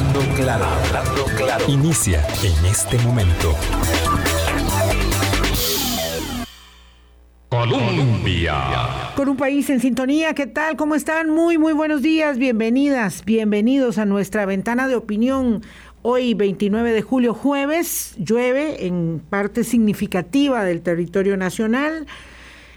Hablando claro, hablando claro. Inicia en este momento. Colombia. Con un país en sintonía, ¿qué tal? ¿Cómo están? Muy, muy buenos días, bienvenidas, bienvenidos a nuestra ventana de opinión. Hoy, 29 de julio, jueves, llueve en parte significativa del territorio nacional.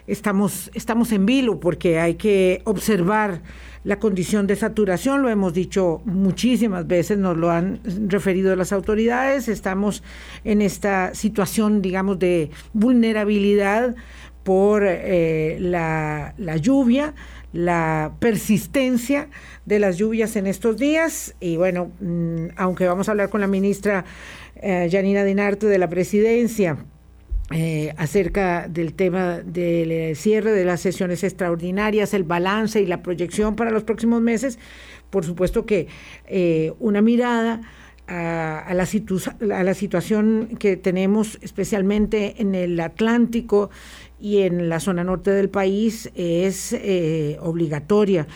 Estamos, estamos en vilo porque hay que observar la condición de saturación, lo hemos dicho muchísimas veces, nos lo han referido las autoridades, estamos en esta situación, digamos, de vulnerabilidad por eh, la, lluvia, la persistencia de las lluvias en estos días. Y bueno, mm, aunque vamos a hablar con la ministra eh, Janina Dinarte de la presidencia eh, acerca del tema del cierre de las sesiones extraordinarias, el balance y la proyección para los próximos meses, por supuesto que una mirada a, la a, la situación que tenemos especialmente en el Atlántico y en la zona norte del país es eh, obligatoria.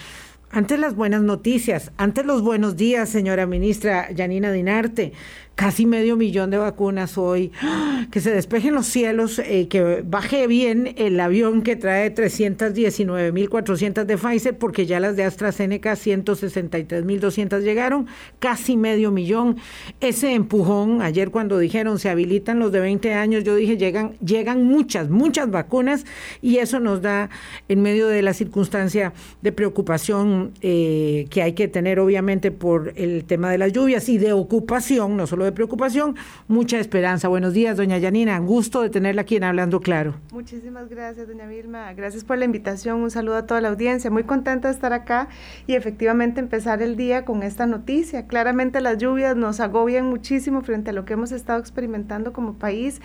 Antes las buenas noticias, antes los buenos días, señora ministra Yanina Dinarte casi medio millón de vacunas hoy, que se despejen los cielos, eh, que baje bien el avión que trae 319.400 de Pfizer, porque ya las de AstraZeneca 163.200 llegaron, casi medio millón. Ese empujón, ayer cuando dijeron se habilitan los de 20 años, yo dije llegan, llegan muchas, muchas vacunas y eso nos da, en medio de la circunstancia de preocupación eh, que hay que tener obviamente por el tema de las lluvias y de ocupación, no solo de preocupación, mucha esperanza. Buenos días, doña Yanina. Gusto de tenerla aquí en Hablando Claro. Muchísimas gracias, doña Vilma. Gracias por la invitación. Un saludo a toda la audiencia. Muy contenta de estar acá y efectivamente empezar el día con esta noticia. Claramente las lluvias nos agobian muchísimo frente a lo que hemos estado experimentando como país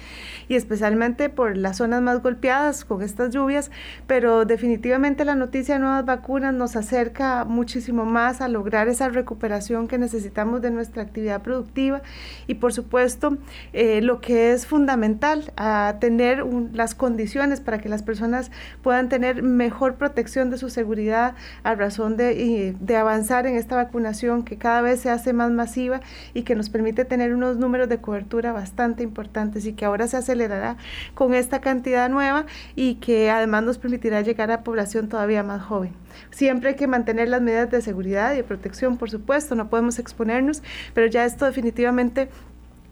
y especialmente por las zonas más golpeadas con estas lluvias, pero definitivamente la noticia de nuevas vacunas nos acerca muchísimo más a lograr esa recuperación que necesitamos de nuestra actividad productiva y por supuesto eh, lo que es fundamental, a tener las condiciones para que las personas puedan tener mejor protección de su seguridad a razón de, de avanzar en esta vacunación que cada vez se hace más masiva y que nos permite tener unos números de cobertura bastante importantes y que ahora se acelerará con esta cantidad nueva y que además nos permitirá llegar a población todavía más joven. Siempre hay que mantener las medidas de seguridad y de protección, por supuesto, no podemos exponernos, pero ya esto definitivamente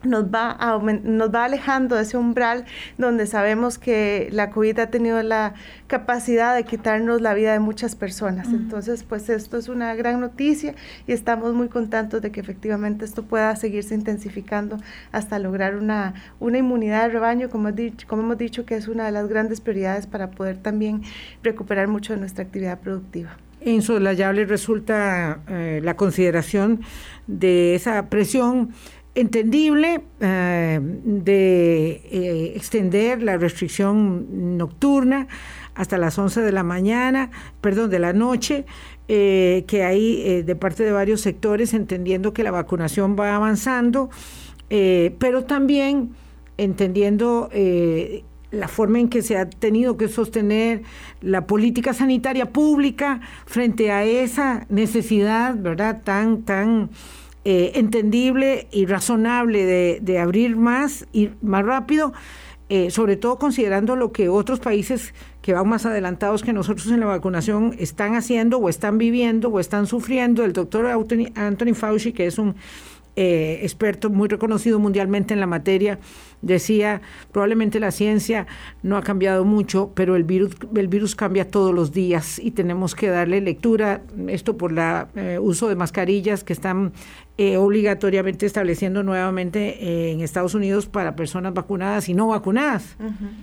nos va, nos va alejando de ese umbral donde sabemos que la COVID ha tenido la capacidad de quitarnos la vida de muchas personas. Entonces, pues esto es una gran noticia y estamos muy contentos de que efectivamente esto pueda seguirse intensificando hasta lograr una, una inmunidad de rebaño, como, dicho, como hemos dicho que es una de las grandes prioridades para poder también recuperar mucho de nuestra actividad productiva. Insolayable resulta eh, la consideración de esa presión entendible eh, de eh, extender la restricción nocturna hasta las 11 de la mañana, perdón, de la noche, eh, que hay de parte de varios sectores entendiendo que la vacunación va avanzando, pero también entendiendo la forma en que se ha tenido que sostener la política sanitaria pública frente a esa necesidad, ¿verdad?, tan, tan eh, entendible y razonable de, abrir más y más rápido, eh, sobre todo considerando lo que otros países que van más adelantados que nosotros en la vacunación están haciendo o están viviendo o están sufriendo. El doctor Anthony Fauci, que es un eh, experto muy reconocido mundialmente en la materia, decía, probablemente la ciencia no ha cambiado mucho, pero el virus, el virus cambia todos los días y tenemos que darle lectura, esto por el eh, uso de mascarillas que están eh, obligatoriamente estableciendo nuevamente en Estados Unidos para personas vacunadas y no vacunadas.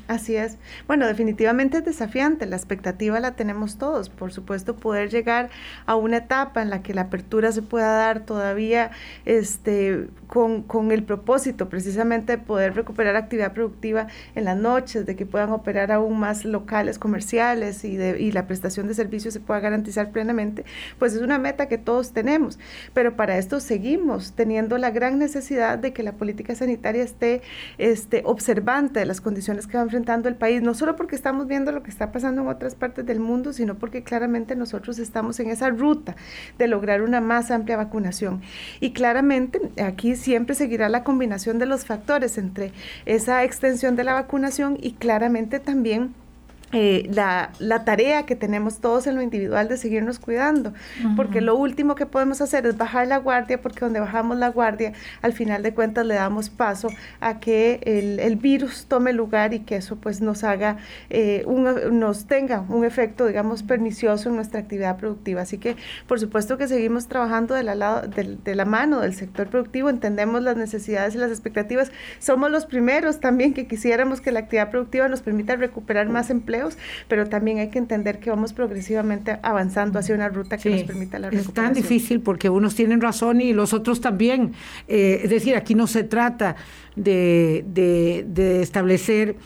Así es. Bueno, definitivamente es desafiante, la expectativa la tenemos todos, por supuesto, poder llegar a una etapa en la que la apertura se pueda dar todavía. es este, con, con, el propósito precisamente de poder recuperar actividad productiva en las noches, de que puedan operar aún más locales comerciales y, de, y la prestación de servicios se pueda garantizar plenamente, pues es una meta que todos tenemos. Pero para esto seguimos teniendo la gran necesidad de que la política sanitaria esté este, observante de las condiciones que va enfrentando el país, no solo porque estamos viendo lo que está pasando en otras partes del mundo, sino porque claramente nosotros estamos en esa ruta de lograr una más amplia vacunación. Y claramente aquí siempre seguirá la combinación de los factores entre esa extensión de la vacunación y claramente también eh, la, la, tarea que tenemos todos en lo individual de seguirnos cuidando, porque lo último que podemos hacer es bajar la guardia, porque donde bajamos la guardia, al final de cuentas le damos paso a que el, el virus tome lugar y que eso pues nos haga, eh, un, nos tenga un efecto, digamos, pernicioso en nuestra actividad productiva. Así que, por supuesto que seguimos trabajando de la, lado, de, de la mano del sector productivo, entendemos las necesidades y las expectativas. Somos los primeros también que quisiéramos que la actividad productiva nos permita recuperar más empleo pero también hay que entender que vamos progresivamente avanzando hacia una ruta que nos permita la recuperación. Es tan difícil porque unos tienen razón y los otros también. Eh, es decir, aquí no se trata de, de, establecer...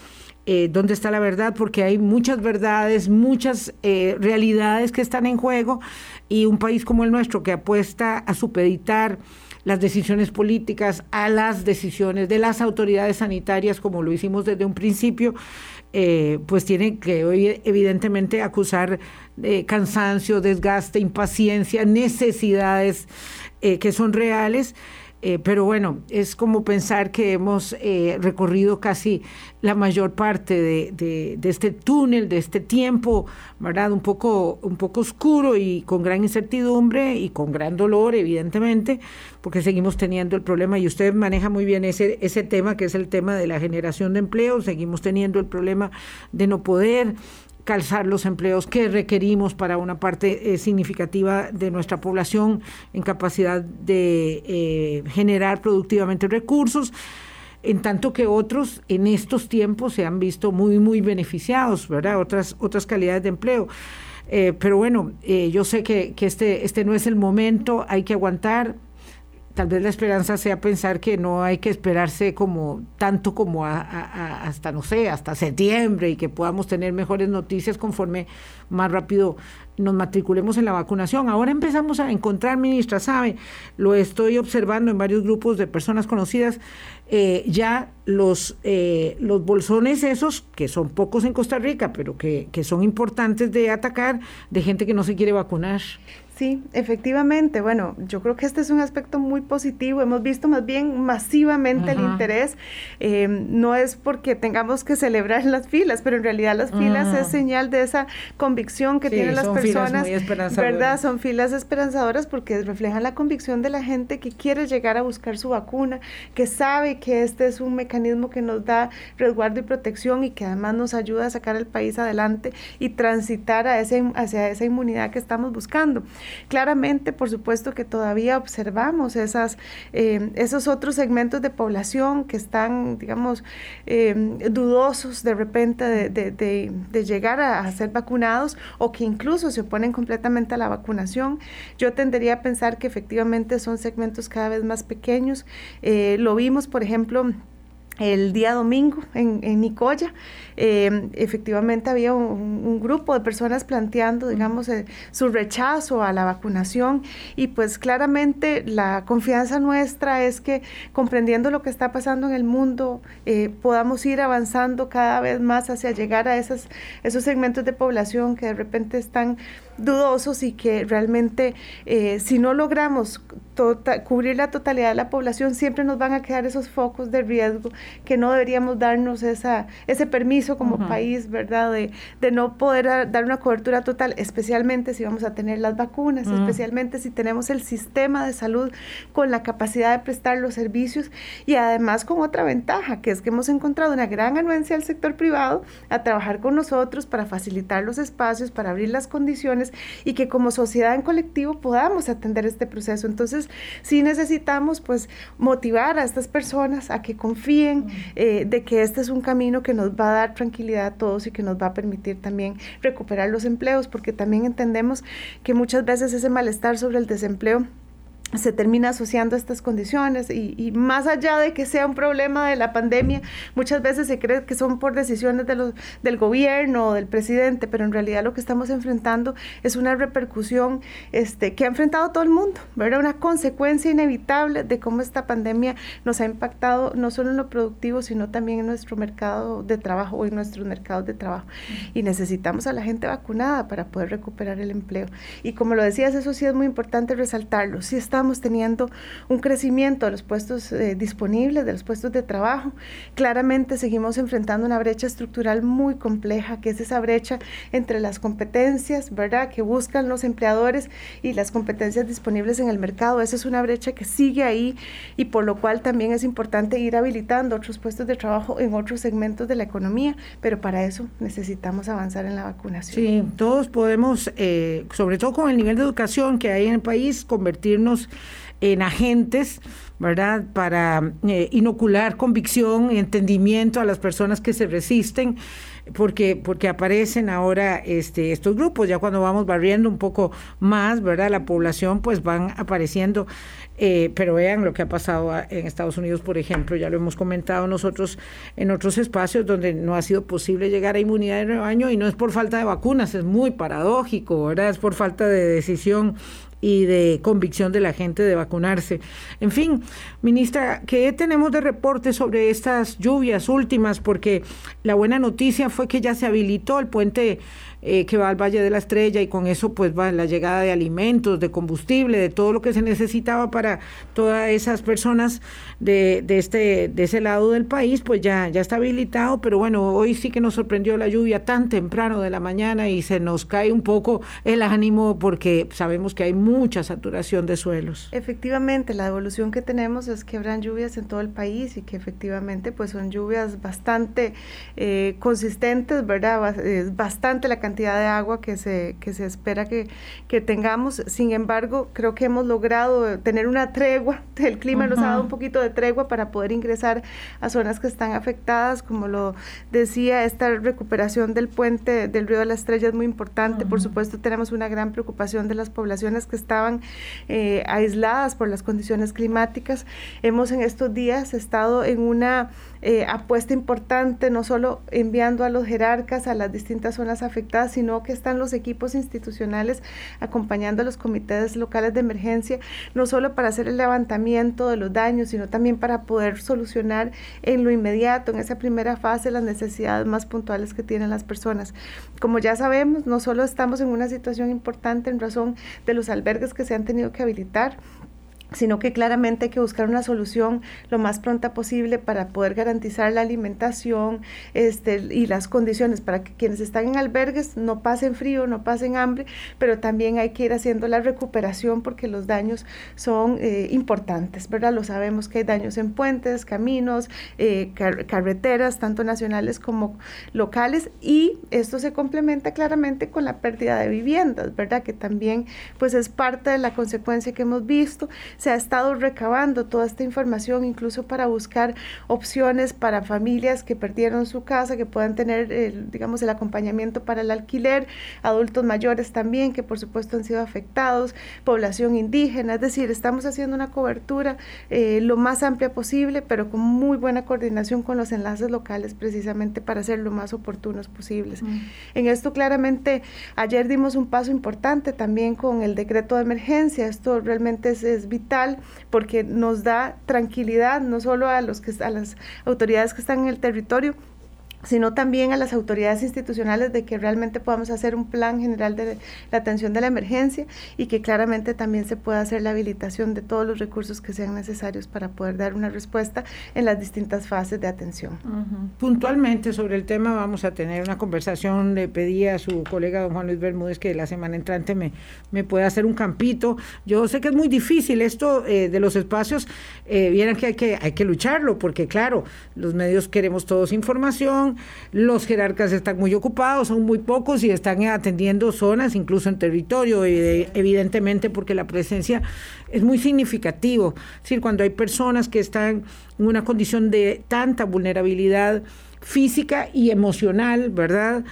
Eh, dónde está la verdad, porque hay muchas verdades, muchas eh, realidades que están en juego y un país como el nuestro que apuesta a supeditar las decisiones políticas a las decisiones de las autoridades sanitarias, como lo hicimos desde un principio, eh, pues tiene que hoy evidentemente acusar de cansancio, desgaste, impaciencia, necesidades eh, que son reales. Eh, pero bueno, es como pensar que hemos recorrido casi la mayor parte de, este túnel, de este tiempo, ¿verdad? Un poco, un poco oscuro y con gran incertidumbre y con gran dolor, evidentemente, porque seguimos teniendo el problema, y usted maneja muy bien ese, ese tema, que es el tema de la generación de empleo, seguimos teniendo el problema de no poder calzar los empleos que requerimos para una parte eh, significativa de nuestra población en capacidad de eh, generar productivamente recursos en tanto que otros en estos tiempos se han visto muy, muy beneficiados, ¿verdad? Otras, otras calidades de empleo. Eh, pero bueno, eh, yo sé que, que, este, este no es el momento, hay que aguantar. Tal vez la esperanza sea pensar que no hay que esperarse como tanto como hasta, no sé, hasta septiembre y que podamos tener mejores noticias conforme más rápido nos matriculemos en la vacunación. Ahora empezamos a encontrar, ministra, sabe, lo estoy observando en varios grupos de personas conocidas, eh, ya los, eh, los bolsones esos, que son pocos en Costa Rica, pero que, que son importantes de atacar, de gente que no se quiere vacunar. Sí, efectivamente. Bueno, yo creo que este es un aspecto muy positivo. Hemos visto más bien masivamente el interés. Eh, no es porque tengamos que celebrar las filas, pero en realidad las filas es señal de esa convicción que tienen las personas. ¿Verdad? Son filas esperanzadoras porque reflejan la convicción de la gente que quiere llegar a buscar su vacuna, que sabe que este es un mecanismo que nos da resguardo y protección y que además nos ayuda a sacar el país adelante y transitar a ese, hacia esa inmunidad que estamos buscando. Claramente, por supuesto que todavía observamos esas, eh, esos otros segmentos de población que están, digamos, eh, dudosos de repente de, llegar a, ser vacunados o que incluso se oponen completamente a la vacunación. Yo tendería a pensar que efectivamente son segmentos cada vez más pequeños. Eh, lo vimos, por ejemplo, el día domingo en, en Nicoya, eh, efectivamente había un, grupo de personas planteando, digamos, eh, su rechazo a la vacunación. Y pues claramente la confianza nuestra es que comprendiendo lo que está pasando en el mundo, eh, podamos ir avanzando cada vez más hacia llegar a esas, esos segmentos de población que de repente están dudosos y que realmente si no logramos tota, cubrir la totalidad de la población, siempre nos van a quedar esos focos de riesgo que no deberíamos darnos esa, ese permiso como país, ¿verdad? De, de, no poder dar una cobertura total, especialmente si vamos a tener las vacunas, especialmente si tenemos el sistema de salud con la capacidad de prestar los servicios y además con otra ventaja, que es que hemos encontrado una gran anuencia del sector privado a trabajar con nosotros para facilitar los espacios, para abrir las condiciones y que como sociedad en colectivo podamos atender este proceso. Entonces, sí necesitamos pues motivar a estas personas a que confíen eh, de que este es un camino que nos va a dar tranquilidad a todos y que nos va a permitir también recuperar los empleos, porque también entendemos que muchas veces ese malestar sobre el desempleo se termina asociando a estas condiciones y, más allá de que sea un problema de la pandemia, muchas veces se cree que son por decisiones de los, del gobierno o del presidente, pero en realidad lo que estamos enfrentando es una repercusión este, que ha enfrentado todo el mundo, ¿verdad? Una consecuencia inevitable de cómo esta pandemia nos ha impactado no solo en lo productivo, sino también en nuestro mercado de trabajo o en nuestros mercados de trabajo. Y necesitamos a la gente vacunada para poder recuperar el empleo. Y como lo decías, eso sí es muy importante resaltarlo. Si está estamos teniendo un crecimiento de los puestos eh, disponibles, de los puestos de trabajo. Claramente seguimos enfrentando una brecha estructural muy compleja, que es esa brecha entre las competencias, ¿verdad?, que buscan los empleadores y las competencias disponibles en el mercado. Esa es una brecha que sigue ahí y por lo cual también es importante ir habilitando otros puestos de trabajo en otros segmentos de la economía, pero para eso necesitamos avanzar en la vacunación. Sí, todos podemos, eh, sobre todo con el nivel de educación que hay en el país, convertirnos en agentes, ¿verdad? Para eh, inocular convicción, entendimiento a las personas que se resisten, porque, porque aparecen ahora este, estos grupos, ya cuando vamos barriendo un poco más, ¿verdad? La población, pues van apareciendo. Eh, pero vean lo que ha pasado en Estados Unidos, por ejemplo, ya lo hemos comentado nosotros en otros espacios donde no ha sido posible llegar a inmunidad de rebaño y no es por falta de vacunas, es muy paradójico, ¿verdad? Es por falta de decisión y de convicción de la gente de vacunarse. En fin, ministra, ¿qué tenemos de reporte sobre estas lluvias últimas? Porque la buena noticia fue que ya se habilitó el puente eh, que va al Valle de la Estrella y con eso pues va la llegada de alimentos, de combustible, de todo lo que se necesitaba para todas esas personas de, de, este, de ese lado del país, pues ya, ya está habilitado, pero bueno, hoy sí que nos sorprendió la lluvia tan temprano de la mañana y se nos cae un poco el ánimo porque sabemos que hay mucha saturación de suelos. Efectivamente, la evolución que tenemos es que habrán lluvias en todo el país y que efectivamente pues son lluvias bastante eh, consistentes, ¿verdad? Es bastante la cantidad cantidad de agua que se, que se espera que, que tengamos. Sin embargo, creo que hemos logrado tener una tregua, el clima nos ha dado un poquito de tregua para poder ingresar a zonas que están afectadas, como lo decía, esta recuperación del puente del río de la Estrella es muy importante. Por supuesto, tenemos una gran preocupación de las poblaciones que estaban eh, aisladas por las condiciones climáticas. Hemos en estos días estado en una eh, apuesta importante, no solo enviando a los jerarcas a las distintas zonas afectadas, sino que están los equipos institucionales acompañando a los comités locales de emergencia, no solo para hacer el levantamiento de los daños, sino también para poder solucionar en lo inmediato, en esa primera fase, las necesidades más puntuales que tienen las personas. Como ya sabemos, no solo estamos en una situación importante en razón de los albergues que se han tenido que habilitar, sino que claramente hay que buscar una solución lo más pronta posible para poder garantizar la alimentación este, y las condiciones para que quienes están en albergues no pasen frío, no pasen hambre, pero también hay que ir haciendo la recuperación porque los daños son eh, importantes, ¿verdad? Lo sabemos que hay daños en puentes, caminos, eh, carreteras, tanto nacionales como locales, y esto se complementa claramente con la pérdida de viviendas, ¿verdad? Que también pues es parte de la consecuencia que hemos visto se ha estado recabando toda esta información, incluso para buscar opciones para familias que perdieron su casa, que puedan tener, el, digamos, el acompañamiento para el alquiler, adultos mayores también, que por supuesto han sido afectados, población indígena, es decir, estamos haciendo una cobertura eh, lo más amplia posible, pero con muy buena coordinación con los enlaces locales, precisamente para ser lo más oportunos posibles. Mm. En esto claramente, ayer dimos un paso importante también con el decreto de emergencia, esto realmente es, es vital porque nos da tranquilidad no solo a los que a las autoridades que están en el territorio, sino también a las autoridades institucionales de que realmente podamos hacer un plan general de la atención de la emergencia y que claramente también se pueda hacer la habilitación de todos los recursos que sean necesarios para poder dar una respuesta en las distintas fases de atención. Puntualmente sobre el tema vamos a tener una conversación, le pedí a su colega don Juan Luis Bermúdez que la semana entrante me, me pueda hacer un campito. Yo sé que es muy difícil esto eh, de los espacios, eh, vieran que hay, que hay que lucharlo, porque claro, los medios queremos todos información, los jerarcas están muy ocupados, son muy pocos y están atendiendo zonas, incluso en territorio, evidentemente porque la presencia es muy significativo. Es decir, cuando hay personas que están en una condición de tanta vulnerabilidad física y emocional, ¿verdad?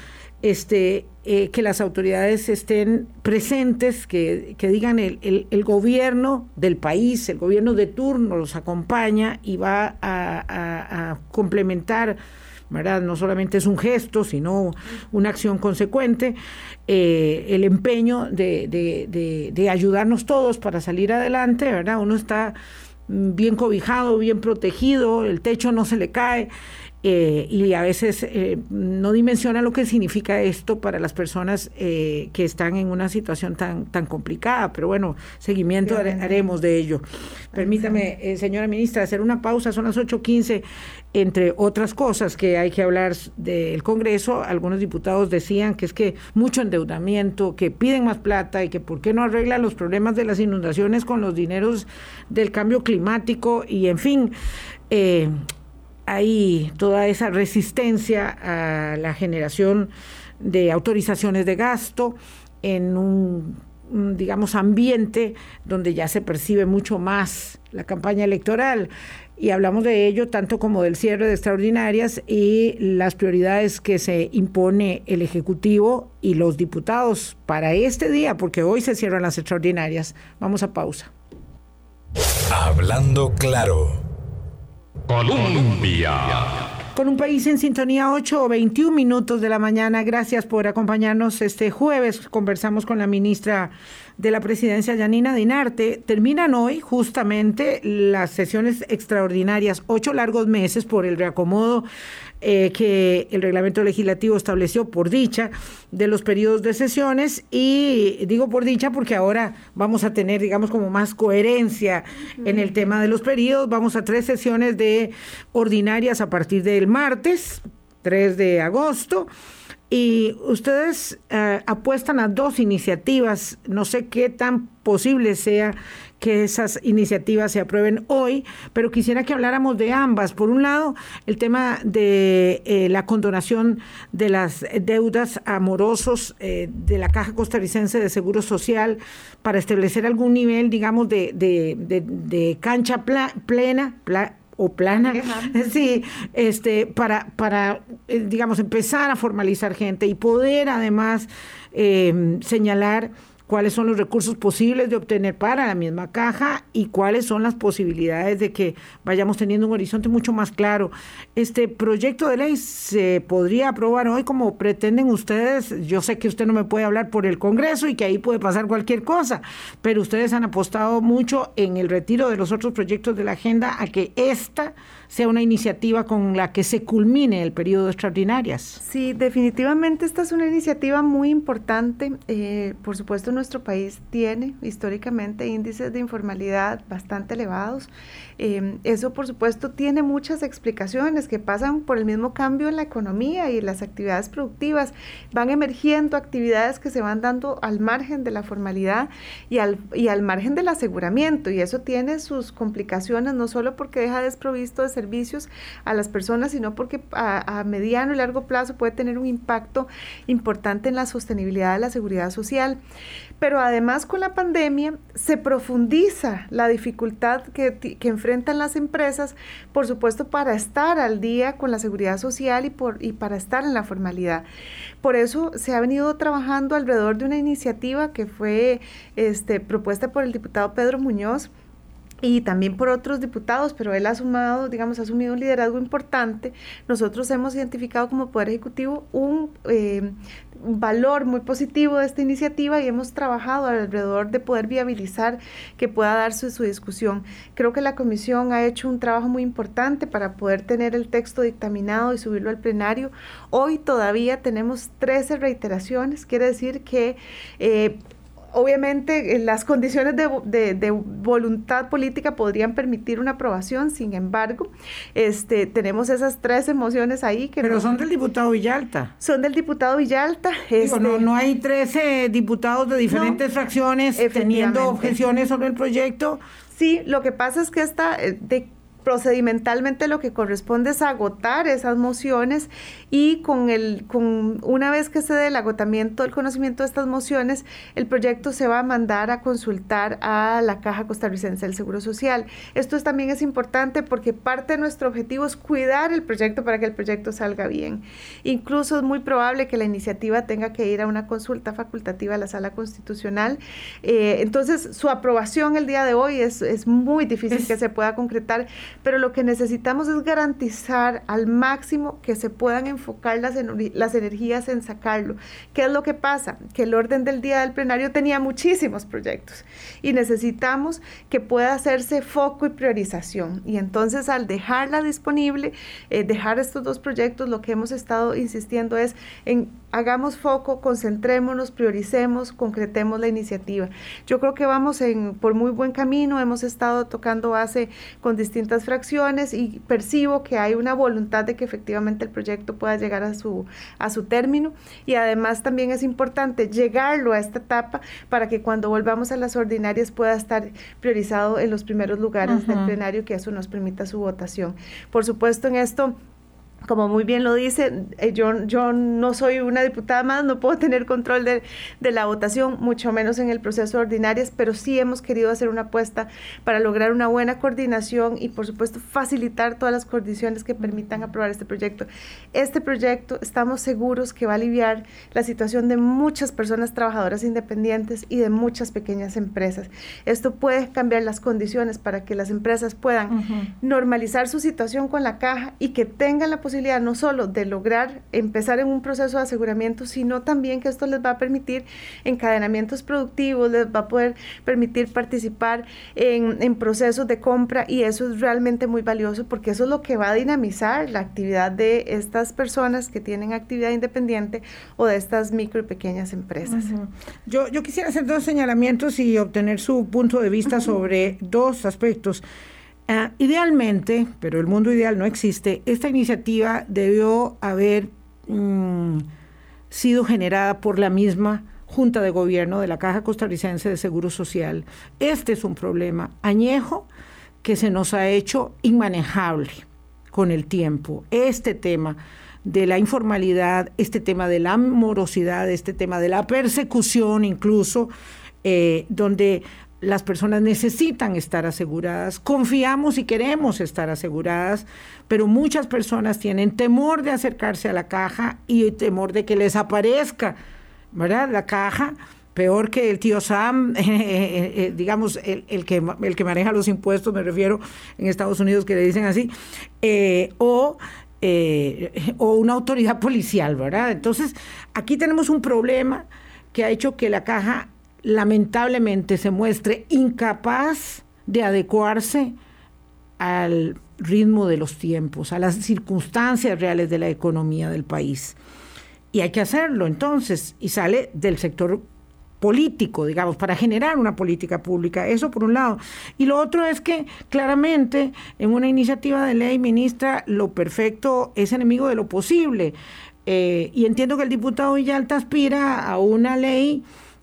Este, eh, que las autoridades estén presentes, que, digan el, el, gobierno del país, el gobierno de turno los acompaña y va a, complementar, ¿verdad? No solamente es un gesto, sino una acción consecuente, eh, el empeño de, de, de ayudarnos todos para salir adelante, ¿verdad? Uno está bien cobijado, bien protegido, el techo no se le cae. Eh, y a veces eh, no dimensiona lo que significa esto para las personas eh, que están en una situación tan, tan complicada. Pero bueno, seguimiento haremos de ello. Permítame, señora ministra, hacer una pausa, son las 8.15. Entre otras cosas que hay que hablar del Congreso, algunos diputados decían que es que mucho endeudamiento, que piden más plata y que por qué no arreglan los problemas de las inundaciones con los dineros del cambio climático y en fin hay toda esa resistencia a la generación de autorizaciones de gasto en un, digamos, ambiente donde ya se percibe mucho más la campaña electoral. Y hablamos de ello tanto como del cierre de extraordinarias y las prioridades que se impone el Ejecutivo y los diputados para este día, porque hoy se cierran las extraordinarias. Vamos a pausa. Hablando claro. Colombia. Con un país en sintonía 8 o 21 minutos de la mañana. Gracias por acompañarnos este jueves. Conversamos con la ministra de la presidencia, Yanina Dinarte. Terminan hoy justamente las sesiones extraordinarias, ocho largos meses por el reacomodo eh, que el reglamento legislativo estableció por dicha de los periodos de sesiones y digo por dicha porque ahora vamos a tener, digamos, como más coherencia en el tema de los periodos. Vamos a tres sesiones de ordinarias a partir del martes, 3 de agosto. Y ustedes eh, apuestan a dos iniciativas, no sé qué tan posible sea que esas iniciativas se aprueben hoy, pero quisiera que habláramos de ambas. Por un lado, el tema de eh, la condonación de las deudas amorosos eh, de la Caja Costarricense de Seguro Social para establecer algún nivel, digamos, de, de, cancha plena, o plana, sí, este, para, para, eh, digamos, empezar a formalizar gente y poder además señalar cuáles son los recursos posibles de obtener para la misma caja y cuáles son las posibilidades de que vayamos teniendo un horizonte mucho más claro. Este proyecto de ley se podría aprobar hoy como pretenden ustedes. Yo sé que usted no me puede hablar por el Congreso y que ahí puede pasar cualquier cosa, pero ustedes han apostado mucho en el retiro de los otros proyectos de la agenda a que esta sea una iniciativa con la que se culmine el periodo de extraordinarias. Sí, definitivamente esta es una iniciativa muy importante. Eh, por supuesto, nuestro país tiene históricamente índices de informalidad bastante elevados. Eh, eso, por supuesto, tiene muchas explicaciones que pasan por el mismo cambio en la economía y las actividades productivas. Van emergiendo actividades que se van dando al margen de la formalidad y al, y al margen del aseguramiento. Y eso tiene sus complicaciones, no solo porque deja desprovisto de servicios a las personas, sino porque a, mediano y largo plazo puede tener un impacto importante en la sostenibilidad de la seguridad social. Pero además con la pandemia se profundiza la dificultad que, enfrentan las empresas, por supuesto, para estar al día con la seguridad social y para estar en la formalidad. Por eso se ha venido trabajando alrededor de una iniciativa que fue este, propuesta por el diputado Pedro Muñoz, y también por otros diputados, pero él ha sumado, digamos, ha asumido un liderazgo importante. Nosotros hemos identificado como Poder Ejecutivo un, eh, valor muy positivo de esta iniciativa y hemos trabajado alrededor de poder viabilizar que pueda darse su discusión. Creo que la comisión ha hecho un trabajo muy importante para poder tener el texto dictaminado y subirlo al plenario. Hoy todavía tenemos 13 reiteraciones, quiere decir que... Eh, Obviamente las condiciones de, voluntad política podrían permitir una aprobación, sin embargo, este, tenemos esas tres emociones ahí. Que Pero son del diputado Villalta. Son del diputado Villalta. Este, no, no hay 13 diputados de diferentes fracciones teniendo objeciones sobre el proyecto. Sí, lo que pasa es que esta, eh, de procedimentalmente lo que corresponde es agotar esas mociones y con el con una vez que se dé el agotamiento del conocimiento de estas mociones, el proyecto se va a mandar a consultar a la Caja Costarricense del Seguro Social. Esto también es importante porque parte de nuestro objetivo es cuidar el proyecto para que el proyecto salga bien. Incluso es muy probable que la iniciativa tenga que ir a una consulta facultativa a la Sala Constitucional. Eh, entonces, su aprobación el día de hoy es, es muy difícil que se pueda concretar pero lo que necesitamos es garantizar al máximo que se puedan enfocar las, energías en sacarlo. ¿Qué es lo que pasa? Que el orden del día del plenario tenía muchísimos proyectos y necesitamos que pueda hacerse foco y priorización. Y entonces al dejarla disponible, eh, dejar estos dos proyectos, lo que hemos estado insistiendo es en hagamos foco, concentrémonos, prioricemos, concretemos la iniciativa. Yo creo que vamos en, por muy buen camino, hemos estado tocando base con distintas fracciones y percibo que hay una voluntad de que efectivamente el proyecto pueda llegar a su, a su término y además también es importante llegarlo a esta etapa para que cuando volvamos a las ordinarias pueda estar priorizado en los primeros lugares del plenario, que eso nos permita su votación. Por supuesto, en esto como muy bien lo dice, eh, yo, yo no soy una diputada más, no puedo tener control de, la votación, mucho menos en el proceso de ordinarias, pero sí hemos querido hacer una apuesta para lograr una buena coordinación y, por supuesto, facilitar todas las condiciones que permitan aprobar este proyecto. Este proyecto estamos seguros que va a aliviar la situación de muchas personas trabajadoras independientes y de muchas pequeñas empresas. Esto puede cambiar las condiciones para que las empresas puedan normalizar su situación con la caja y que tengan la posibilidad posibilidad no solo de lograr empezar en un proceso de aseguramiento, sino también que esto les va a permitir encadenamientos productivos, les va a poder permitir participar en, en procesos de compra y eso es realmente muy valioso porque eso es lo que va a dinamizar la actividad de estas personas que tienen actividad independiente o de estas micro y pequeñas empresas. yo, yo quisiera hacer dos señalamientos y obtener su punto de vista sobre dos aspectos. Ah, idealmente, pero el mundo ideal no existe, esta iniciativa debió haber mm, sido generada por la misma Junta de Gobierno de la Caja Costarricense de Seguro Social. Este es un problema añejo que se nos ha hecho inmanejable con el tiempo. Este tema de la informalidad, este tema de la morosidad, este tema de la persecución incluso, eh, donde las personas necesitan estar aseguradas, confiamos y queremos estar aseguradas, pero muchas personas tienen temor de acercarse a la caja y temor de que les aparezca, ¿verdad? La caja, peor que el tío Sam, eh, eh, eh, digamos, el, que, el que maneja los impuestos, me refiero en Estados Unidos que le dicen así, o, o una autoridad policial, ¿verdad? Entonces, aquí tenemos un problema que ha hecho que la caja lamentablemente se muestre incapaz de adecuarse al ritmo de los tiempos, a las circunstancias reales de la economía del país. Y hay que hacerlo entonces, y sale del sector político, digamos, para generar una política pública. Eso por un lado. Y lo otro es que claramente en una iniciativa de ley, ministra, lo perfecto es enemigo de lo posible. Eh, y entiendo que el diputado Villalta aspira a una ley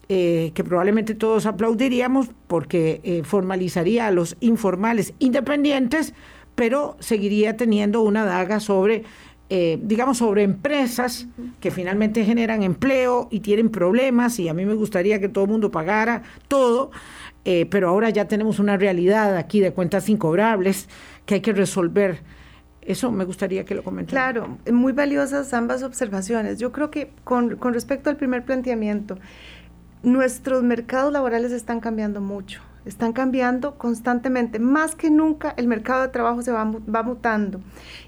eh, que probablemente todos aplaudiríamos porque eh, formalizaría a los informales independientes, pero seguiría teniendo una daga sobre, eh, digamos, sobre empresas que finalmente generan empleo y tienen problemas, y a mí me gustaría que todo el mundo pagara todo, pero ahora ya tenemos una realidad aquí de cuentas incobrables que hay que resolver. Eso me gustaría que lo comentara. Claro, muy valiosas ambas observaciones. Yo creo que con respecto al primer planteamiento, nuestros mercados laborales están cambiando mucho están cambiando constantemente. Más que nunca el mercado de trabajo se va, va, mutando.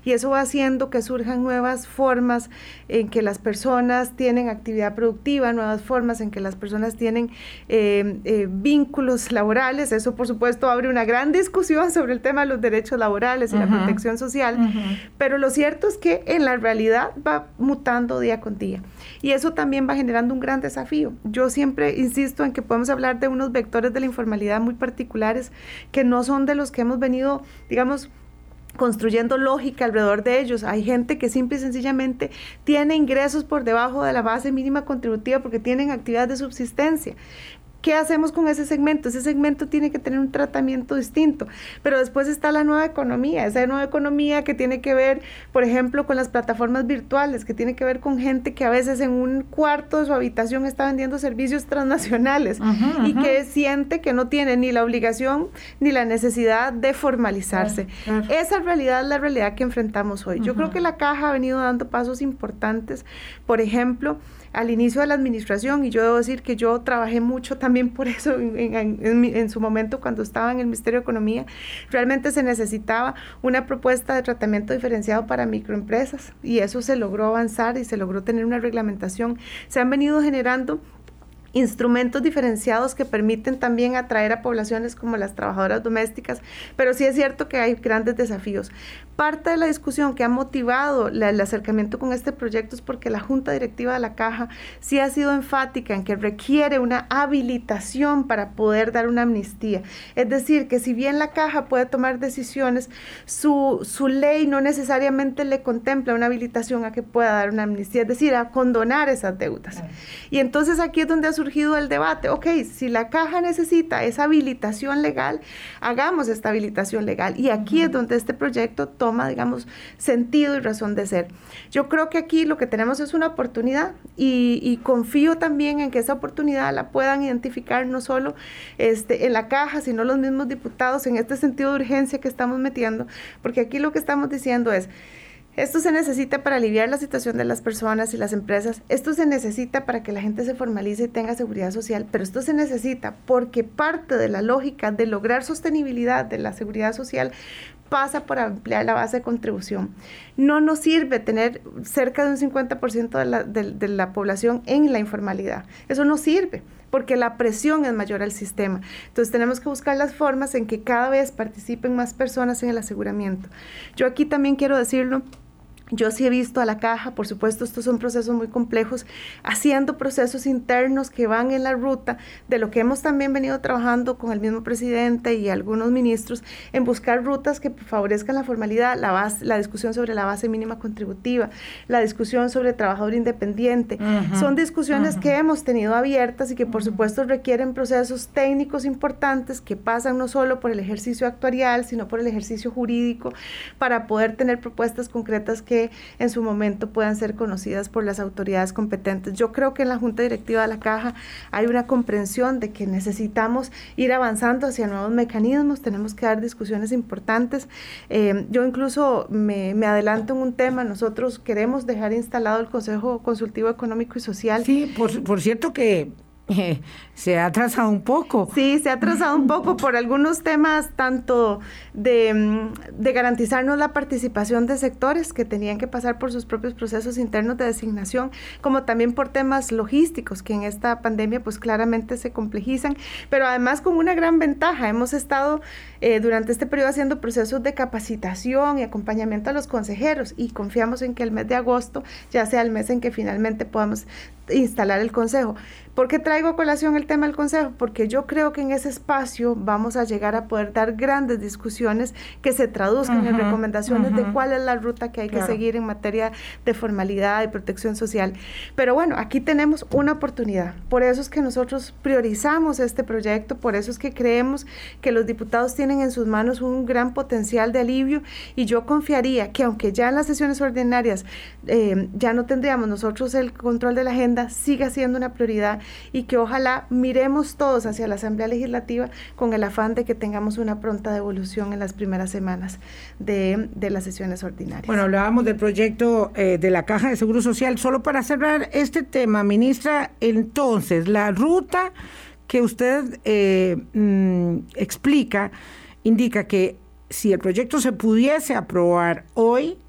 Y eso va haciendo que surjan nuevas formas en que las personas tienen actividad productiva, nuevas formas en que las personas tienen eh, eh, vínculos laborales. Eso, por supuesto, abre una gran discusión sobre el tema de los derechos laborales y la protección social, pero lo cierto es que en la realidad va mutando día con día y eso también va generando un gran desafío. Yo siempre insisto en que podemos hablar de unos vectores de la informalidad muy particulares que no son de los que hemos venido, digamos, construyendo lógica alrededor de ellos. Hay gente que simple y sencillamente tiene ingresos por debajo de la base mínima contributiva porque tienen actividad de subsistencia ¿Qué hacemos con ese segmento? Ese segmento tiene que tener un tratamiento distinto, pero después está la nueva economía, esa nueva economía que tiene que ver, por ejemplo, con las plataformas virtuales, que tiene que ver con gente que a veces en un cuarto de su habitación está vendiendo servicios transnacionales y que siente que no tiene ni la obligación ni la necesidad de formalizarse. Esa realidad es la realidad que enfrentamos hoy. Yo creo que la caja ha venido dando pasos importantes, por ejemplo, al inicio de la administración y yo debo decir que yo trabajé mucho también por eso en, su momento cuando estaba en el Ministerio de Economía. Realmente se necesitaba una propuesta de tratamiento diferenciado para microempresas y eso se logró avanzar y se logró tener una reglamentación. Se han venido generando instrumentos diferenciados que permiten también atraer a poblaciones como las trabajadoras domésticas, pero sí es cierto que hay grandes desafíos. Parte de la discusión que ha motivado el acercamiento con este proyecto es porque la Junta Directiva de la Caja sí ha sido enfática en que requiere una habilitación para poder dar una amnistía. Es decir, que si bien la Caja puede tomar decisiones, su, su ley no necesariamente le contempla una habilitación a que pueda dar una amnistía, es decir, a condonar esas deudas. Y entonces aquí es donde ha surgido el debate. Ok, si la Caja necesita esa habilitación legal, hagamos esta habilitación legal. Y aquí es donde este proyecto toma digamos, sentido y razón de ser. Yo creo que aquí lo que tenemos es una oportunidad y, confío también en que esa oportunidad la puedan identificar no solo este, en la caja, sino los mismos diputados en este sentido de urgencia que estamos metiendo, porque aquí lo que estamos diciendo es, esto se necesita para aliviar la situación de las personas y las empresas. Esto se necesita para que la gente se formalice y tenga seguridad social, pero esto se necesita porque parte de la lógica de lograr sostenibilidad de la seguridad social pasa por ampliar la base de contribución. No nos sirve tener cerca de un 50% de la, de, la población en la informalidad. Eso no sirve porque la presión es mayor al sistema. Entonces tenemos que buscar las formas en que cada vez participen más personas en el aseguramiento. Yo aquí también quiero decirlo, yo sí he visto a la caja, por supuesto, estos son procesos muy complejos, haciendo procesos internos que van en la ruta de lo que hemos también venido trabajando con el mismo presidente y algunos ministros en buscar rutas que favorezcan la formalidad, la, base, la discusión sobre la base mínima contributiva, la discusión sobre trabajador independiente. son discusiones que hemos tenido abiertas y que por supuesto requieren procesos técnicos importantes que pasan no solo por el ejercicio actuarial, sino por el ejercicio jurídico para poder tener propuestas concretas que en su momento puedan ser conocidas por las autoridades competentes. Yo creo que en la Junta Directiva de la Caja hay una comprensión de que necesitamos ir avanzando hacia nuevos mecanismos, tenemos que dar discusiones importantes. Eh, yo incluso me, adelanto en un tema, nosotros queremos dejar instalado el Consejo Consultivo Económico y Social. Sí, por cierto que se ha atrasado un poco. Sí, se ha atrasado un poco por algunos temas, tanto de, mm, de, garantizarnos la participación de sectores que tenían que pasar por sus propios procesos internos de designación, como también por temas logísticos que en esta pandemia pues claramente se complejizan, pero además con una gran ventaja. Hemos estado eh, durante este periodo haciendo procesos de capacitación y acompañamiento a los consejeros y confiamos en que el mes de agosto ya sea el mes en que finalmente podamos instalar el consejo. ¿Por qué traigo a colación el tema del Consejo? Porque yo creo que en ese espacio vamos a llegar a poder dar grandes discusiones que se traduzcan en recomendaciones de cuál es la ruta que hay que seguir en materia de formalidad y protección social. Pero bueno, aquí tenemos una oportunidad. Por eso es que nosotros priorizamos este proyecto, por eso es que creemos que los diputados tienen en sus manos un gran potencial de alivio y yo confiaría que aunque ya en las sesiones ordinarias eh, ya no tendríamos nosotros el control de la agenda, siga siendo una prioridad y que ojalá miremos todos hacia la Asamblea Legislativa con el afán de que tengamos una pronta devolución en las primeras semanas de, las sesiones ordinarias. Bueno, hablábamos del proyecto eh, de la Caja de Seguro Social. Solo para cerrar este tema, ministra, entonces, la ruta que usted eh, mm, explica indica que si el proyecto se pudiese aprobar hoy,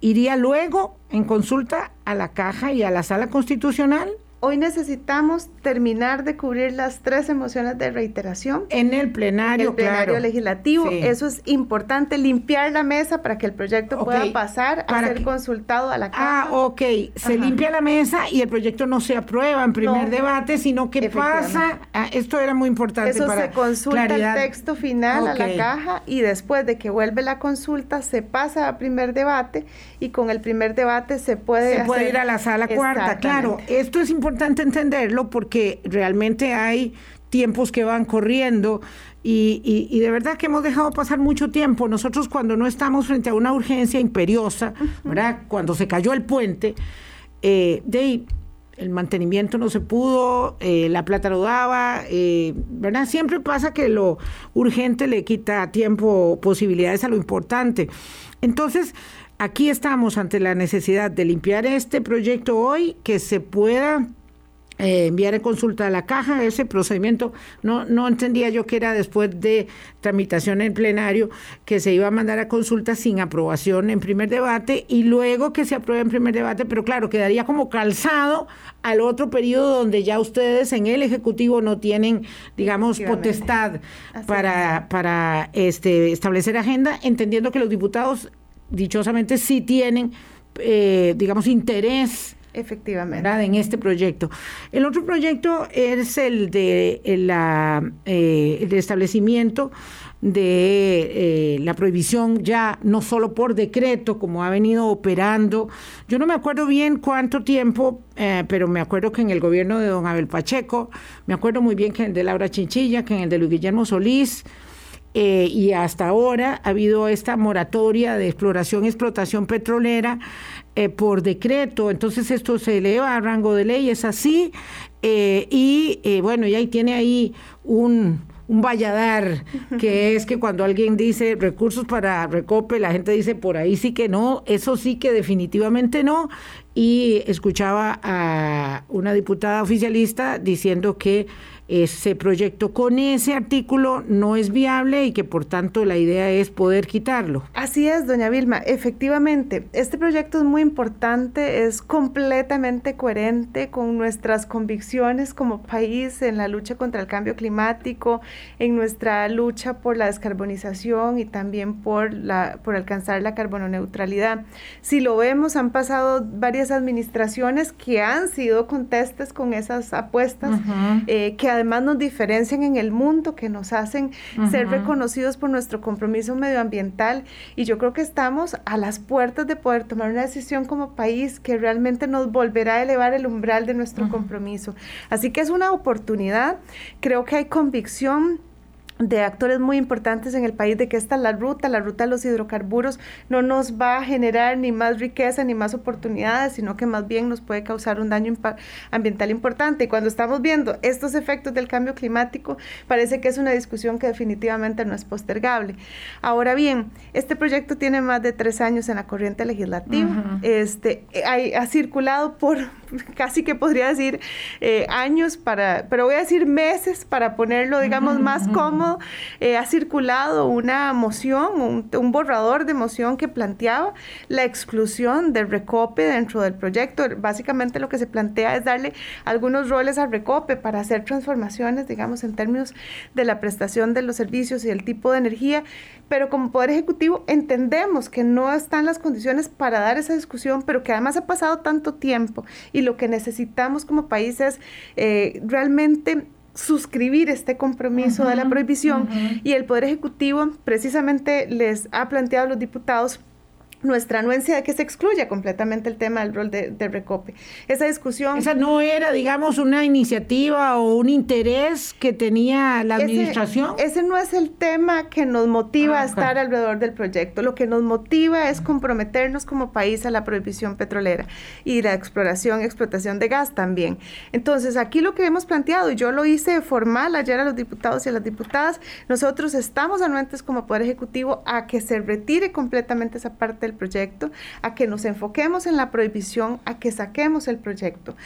iría luego en consulta a la caja y a la sala constitucional hoy necesitamos terminar de cubrir las tres emociones de reiteración. En el plenario, el plenario legislativo. Eso es importante, limpiar la mesa para que el proyecto pueda pasar a ser consultado a la Cámara. Ah, ok. Se limpia la mesa y el proyecto no se aprueba en primer debate, sino que pasa. Ah, esto era muy importante. Eso se consulta el texto final a la caja y después de que vuelve la consulta se pasa a primer debate y con el primer debate se puede. Se puede ir a la sala cuarta, claro. Esto es importante importante entenderlo porque realmente hay tiempos que van corriendo y, y, de verdad que hemos dejado pasar mucho tiempo. Nosotros cuando no estamos frente a una urgencia imperiosa, ¿verdad? Cuando se cayó el puente, eh, de el mantenimiento no se pudo, eh, la plata no daba, eh, ¿verdad? Siempre pasa que lo urgente le quita tiempo, posibilidades a lo importante. Entonces, aquí estamos ante la necesidad de limpiar este proyecto hoy, que se pueda eh, enviar en consulta a la caja, ese procedimiento no, no entendía yo que era después de tramitación en plenario, que se iba a mandar a consulta sin aprobación en primer debate y luego que se apruebe en primer debate, pero claro, quedaría como calzado al otro periodo donde ya ustedes en el Ejecutivo no tienen, digamos, potestad para, para este, establecer agenda, entendiendo que los diputados dichosamente sí tienen, eh, digamos, interés Efectivamente. En este proyecto. El otro proyecto es el de la, eh, el establecimiento de eh, la prohibición ya no solo por decreto, como ha venido operando. Yo no me acuerdo bien cuánto tiempo, eh, pero me acuerdo que en el gobierno de don Abel Pacheco, me acuerdo muy bien que en el de Laura Chinchilla, que en el de Luis Guillermo Solís, y hasta ahora ha habido esta moratoria de exploración y explotación petrolera eh, por decreto, entonces esto se eleva a rango de ley, es así, eh, y eh, bueno, y ahí tiene ahí un, un valladar, que es que cuando alguien dice recursos para recope, la gente dice por ahí sí que no, eso sí que definitivamente no, y escuchaba a una diputada oficialista diciendo que ese proyecto con ese artículo no es viable y que por tanto la idea es poder quitarlo. Así es, doña Vilma, efectivamente, este proyecto es muy importante, es completamente coherente con nuestras convicciones como país en la lucha contra el cambio climático, en nuestra lucha por la descarbonización y también por, la, por alcanzar la carbono neutralidad. Si lo vemos, han pasado varias administraciones que han sido contestes con esas apuestas, eh, que además nos diferencian en el mundo, que nos hacen ser reconocidos por nuestro compromiso medioambiental. Y yo creo que estamos a las puertas de poder tomar una decisión como país que realmente nos volverá a elevar el umbral de nuestro compromiso. Así que es una oportunidad, creo que hay convicción de actores muy importantes en el país de que esta es la ruta, la ruta de los hidrocarburos no nos va a generar ni más riqueza ni más oportunidades, sino que más bien nos puede causar un daño ambiental importante. Y cuando estamos viendo estos efectos del cambio climático, parece que es una discusión que definitivamente no es postergable. Ahora bien, este proyecto tiene más de tres años en la corriente legislativa, este, ha circulado por casi que podría decir eh, años para, pero voy a decir meses para ponerlo, digamos, más cómodo, eh, ha circulado una moción, un, borrador de moción que planteaba la exclusión del recope dentro del proyecto. Básicamente lo que se plantea es darle algunos roles al recope para hacer transformaciones, digamos, en términos de la prestación de los servicios y el tipo de energía, pero como Poder Ejecutivo entendemos que no están las condiciones para dar esa discusión, pero que además ha pasado tanto tiempo y lo que necesitamos como país es eh, realmente suscribir este compromiso de la prohibición y el Poder Ejecutivo precisamente les ha planteado a los diputados nuestra anuencia de que se excluya completamente el tema del rol de, recope. Esa discusión... Esa no era, digamos, una iniciativa o un interés que tenía la administración. Ese, no es el tema que nos motiva a ah, estar alrededor del proyecto. Lo que nos motiva es comprometernos como país a la prohibición petrolera y la exploración y explotación de gas también. Entonces, aquí lo que hemos planteado, y yo lo hice formal ayer a los diputados y a las diputadas, nosotros estamos anuentes como Poder Ejecutivo a que se retire completamente esa parte del proyecto, a que nos enfoquemos en la prohibición, a que saquemos el proyecto.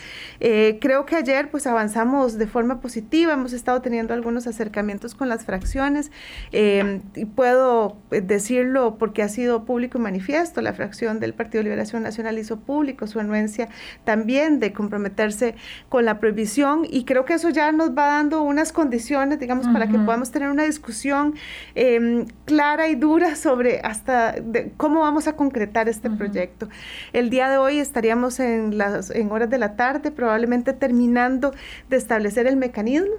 Eh, creo que ayer pues avanzamos de forma positiva, hemos estado teniendo algunos acercamientos con las fracciones eh, y puedo decirlo porque ha sido público y manifiesto, la fracción del Partido de Liberación Nacional hizo público su anuencia también de comprometerse con la prohibición y creo que eso ya nos va dando unas condiciones, digamos, para que podamos tener una discusión em, clara y dura sobre hasta cómo vamos a concretar este proyecto. El día de hoy estaríamos en, las, en horas de la tarde, probablemente terminando de establecer el mecanismo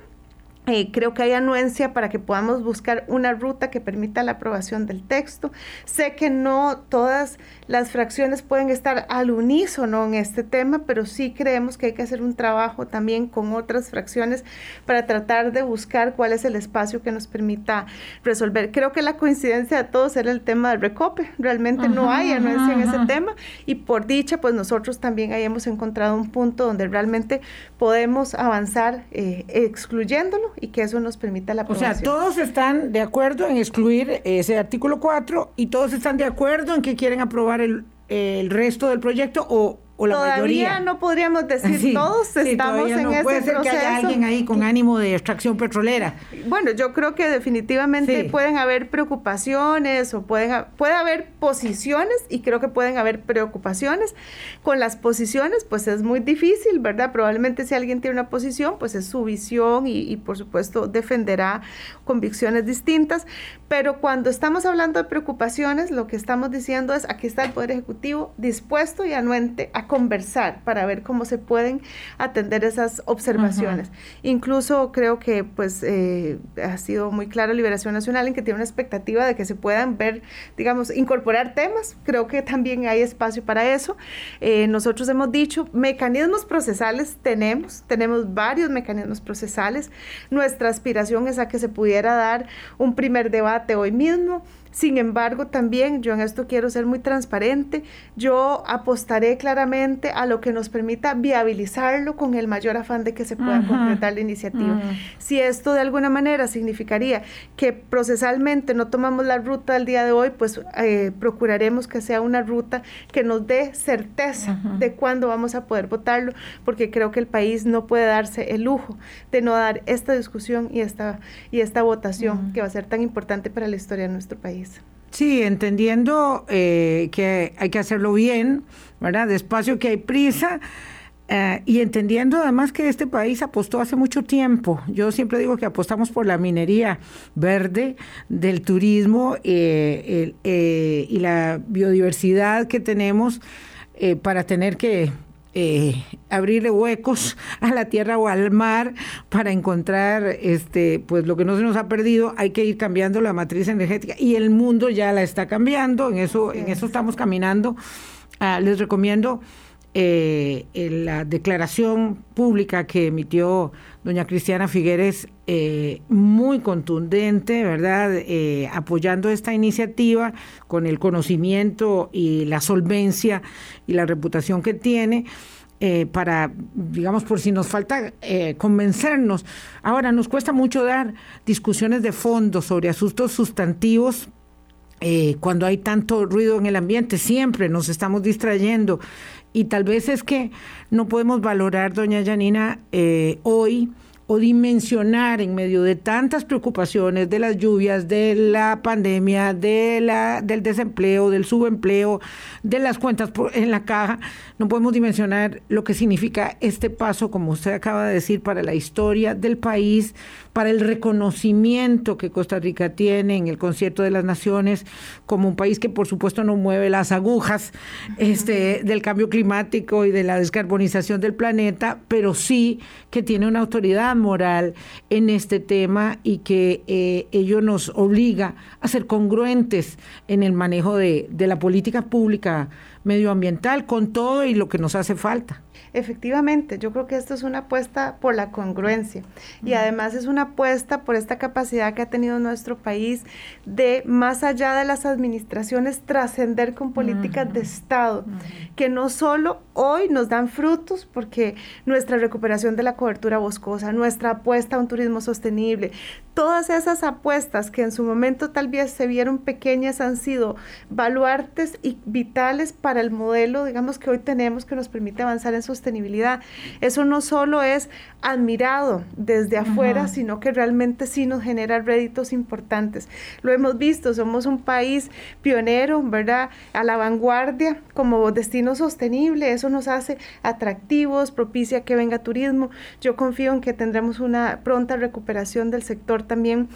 eh, creo que hay anuencia para que podamos buscar una ruta que permita la aprobación del texto. Sé que no todas las fracciones pueden estar al unísono en este tema, pero sí creemos que hay que hacer un trabajo también con otras fracciones para tratar de buscar cuál es el espacio que nos permita resolver. Creo que la coincidencia de todos era el tema del recope. Realmente no hay anuencia en ese tema y por dicha, pues nosotros también ahí hemos encontrado un punto donde realmente podemos avanzar eh, excluyéndolo y que eso nos permita la aprobación. O sea, todos están de acuerdo en excluir ese artículo 4 y todos están de acuerdo en que quieren aprobar el, el resto del proyecto o todavía no podríamos decir todos estamos en ese puede ser que haya alguien ahí con ánimo de extracción petrolera. Bueno, yo creo que definitivamente pueden haber preocupaciones o pueden puede haber posiciones y creo que pueden haber preocupaciones. Con las posiciones, pues es muy difícil, ¿verdad? Probablemente si alguien tiene una posición, pues es su visión y, y por supuesto defenderá convicciones distintas. Pero cuando estamos hablando de preocupaciones, lo que estamos diciendo es aquí está el Poder Ejecutivo dispuesto y anuente a conversar para ver cómo se pueden atender esas observaciones. Incluso creo que pues eh, ha sido muy claro Liberación Nacional en que tiene una expectativa de que se puedan ver, digamos, incorporar temas. Creo que también hay espacio para eso. Eh, nosotros hemos dicho, mecanismos procesales tenemos, tenemos varios mecanismos procesales. Nuestra aspiración es a que se pudiera dar un primer debate hoy mismo. Sin embargo, también yo en esto quiero ser muy transparente. Yo apostaré claramente a lo que nos permita viabilizarlo con el mayor afán de que se pueda concretar la iniciativa. Si esto de alguna manera significaría que procesalmente no tomamos la ruta del día de hoy, pues eh, procuraremos que sea una ruta que nos dé certeza de cuándo vamos a poder votarlo, porque creo que el país no puede darse el lujo de no dar esta discusión y esta, y esta votación que va a ser tan importante para la historia de nuestro país. Sí, entendiendo eh, que hay que hacerlo bien, ¿verdad? Despacio que hay prisa. Eh, y entendiendo además que este país apostó hace mucho tiempo, yo siempre digo que apostamos por la minería verde, del turismo eh, y la biodiversidad que tenemos para tener que eh, abrirle huecos a la tierra o al mar para encontrar este pues lo que no se nos ha perdido hay que ir cambiando la matriz energética y el mundo ya la está cambiando en eso en eso estamos caminando. Ah, les recomiendo eh, la declaración pública que emitió doña Cristiana Figueres, eh, muy contundente, ¿verdad? Eh, apoyando esta iniciativa con el conocimiento y la solvencia y la reputación que tiene. para, digamos, por si nos falta convencernos. Ahora, nos cuesta mucho dar discusiones de fondo sobre asuntos sustantivos cuando hay tanto ruido en el ambiente, siempre nos estamos distrayendo y tal vez es que no podemos valorar, doña Janina, eh, hoy o dimensionar en medio de tantas preocupaciones de las lluvias, de la pandemia, de la, del desempleo, del subempleo, de las cuentas en la caja, no podemos dimensionar lo que significa este paso, como usted acaba de decir, para la historia del país, para el reconocimiento que Costa Rica tiene en el concierto de las naciones como un país que por supuesto no mueve las agujas este, del cambio climático y de la descarbonización del planeta, pero sí que tiene una autoridad moral en este tema y que eh, ello nos obliga a ser congruentes en el manejo de, de la política pública medioambiental con todo y lo que nos hace falta. Efectivamente, yo creo que esto es una apuesta por la congruencia. Y además es una apuesta por esta capacidad que ha tenido nuestro país de, más allá de las administraciones, trascender con políticas de Estado, que no solo hoy nos dan frutos, porque nuestra recuperación de la cobertura boscosa, nuestra apuesta a un turismo sostenible, todas esas apuestas que en su momento tal vez se vieron pequeñas han sido baluartes y vitales para el modelo, digamos, que hoy tenemos que nos permite avanzar en sostenibilidad. Eso no solo es admirado desde afuera, sino que realmente sí nos genera réditos importantes. Lo hemos visto, somos un país pionero, ¿verdad? A la vanguardia como destino sostenible, eso nos hace atractivos, propicia que venga turismo. Yo confío en que tendremos una pronta recuperación del sector también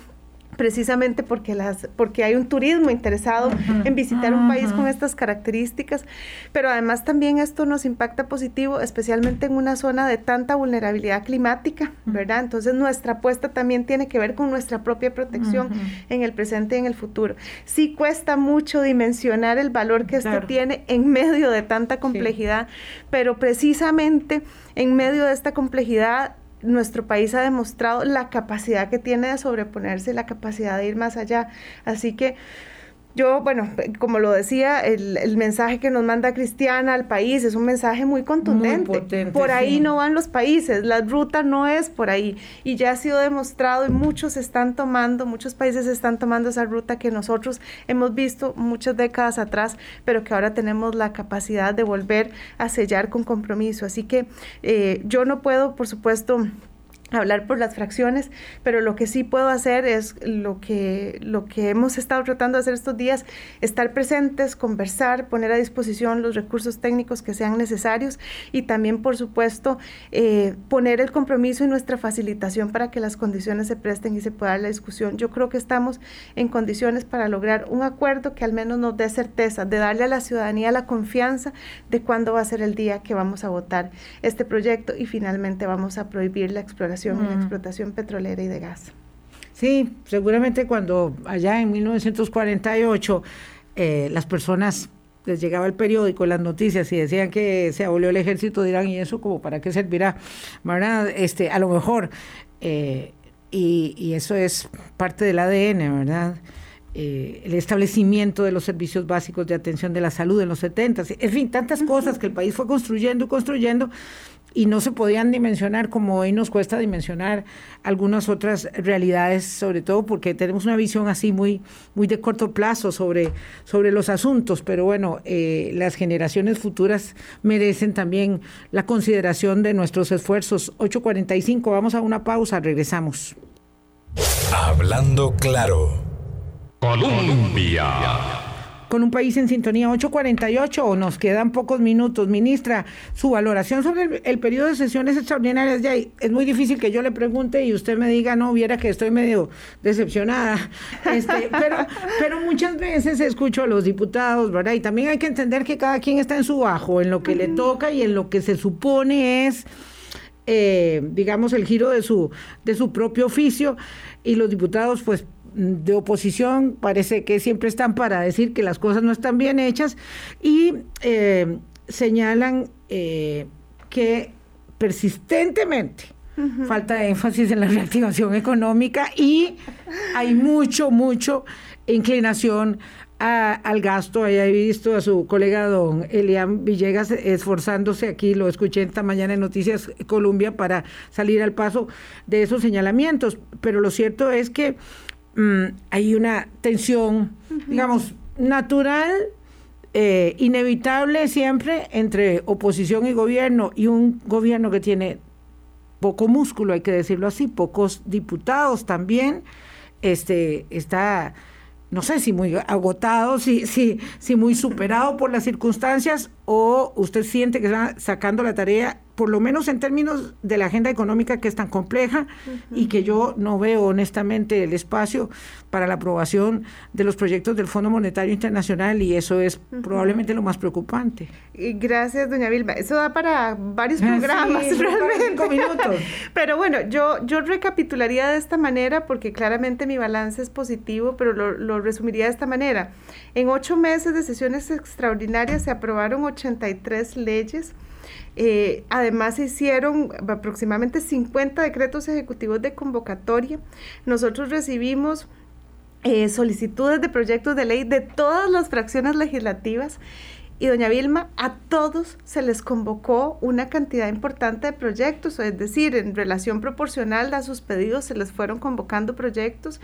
precisamente porque, las, porque hay un turismo interesado en visitar un país con estas características, pero además también esto nos impacta positivo, especialmente en una zona de tanta vulnerabilidad climática, ¿verdad? Entonces nuestra apuesta también tiene que ver con nuestra propia protección en el presente y en el futuro. Sí cuesta mucho dimensionar el valor que esto tiene en medio de tanta complejidad, pero precisamente en medio de esta complejidad nuestro país ha demostrado la capacidad que tiene de sobreponerse, la capacidad de ir más allá. Así que yo, bueno, como lo decía, el, mensaje que nos manda Cristiana al país es un mensaje muy contundente. por ahí no van los países, la ruta no es por ahí. Y ya ha sido demostrado y muchos están tomando, muchos países están tomando esa ruta que nosotros hemos visto muchas décadas atrás, pero que ahora tenemos la capacidad de volver a sellar con compromiso. Así que eh, yo no puedo, por supuesto, hablar por las fracciones, pero lo que sí puedo hacer es lo que, lo que hemos estado tratando de hacer estos días, estar presentes, conversar, poner a disposición los recursos técnicos que sean necesarios y también, por supuesto, eh, poner el compromiso y nuestra facilitación para que las condiciones se presten y se pueda dar la discusión. Yo creo que estamos en condiciones para lograr un acuerdo que al menos nos dé certeza, de darle a la ciudadanía la confianza de cuándo va a ser el día que vamos a votar este proyecto y finalmente vamos a prohibir la exploración en la explotación petrolera y de gas. Sí, seguramente cuando allá en 1948 eh, las personas les llegaba el periódico, las noticias y decían que se abolió el ejército, dirán, ¿y eso como para qué servirá? ¿Verdad? Este, a lo mejor, eh, y, y, eso es parte del ADN, ¿verdad? Eh, el establecimiento de los servicios básicos de atención de la salud en los 70, en fin, tantas cosas que el país fue construyendo y construyendo y no se podían dimensionar como hoy nos cuesta dimensionar algunas otras realidades, sobre todo porque tenemos una visión así muy, muy de corto plazo sobre, sobre los asuntos, pero bueno, eh, las generaciones futuras merecen también la consideración de nuestros esfuerzos. 8.45, vamos a una pausa, regresamos. Hablando claro. Colombia con un país en sintonía 848 nos quedan pocos minutos. Ministra, su valoración sobre el, periodo de sesiones extraordinarias ya es muy difícil que yo le pregunte y usted me diga, no, viera que estoy medio decepcionada. Este, pero, pero muchas veces escucho a los diputados, ¿verdad? Y también hay que entender que cada quien está en su bajo, en lo que le toca y en lo que se supone es... Eh, digamos, el giro de su, de su propio oficio y los diputados pues de oposición parece que siempre están para decir que las cosas no están bien hechas y eh, señalan eh, que persistentemente falta énfasis en la reactivación económica y hay mucho, mucho inclinación al gasto. Ahí he visto a su colega don Elian Villegas esforzándose aquí, lo escuché esta mañana en Noticias Colombia para salir al paso de esos señalamientos. Pero lo cierto es que Mm, hay una tensión, digamos, natural, eh, inevitable siempre entre oposición y gobierno y un gobierno que tiene poco músculo, hay que decirlo así, pocos diputados también, este, está, no sé si muy agotado, si, si, si muy superado por las circunstancias o usted siente que está sacando la tarea por lo menos en términos de la agenda económica que es tan compleja y que yo no veo honestamente el espacio para la aprobación de los proyectos del Fondo Monetario Internacional y eso es probablemente lo más preocupante. Y gracias, doña Vilma. Eso da para varios programas, realmente. Cinco minutos. pero bueno, yo, yo recapitularía de esta manera porque claramente mi balance es positivo, pero lo, lo resumiría de esta manera. En ocho meses de sesiones extraordinarias se aprobaron 83 leyes eh, además se hicieron aproximadamente 50 decretos ejecutivos de convocatoria. Nosotros recibimos eh, solicitudes de proyectos de ley de todas las fracciones legislativas y doña Vilma, a todos se les convocó una cantidad importante de proyectos, es decir, en relación proporcional a sus pedidos se les fueron convocando proyectos.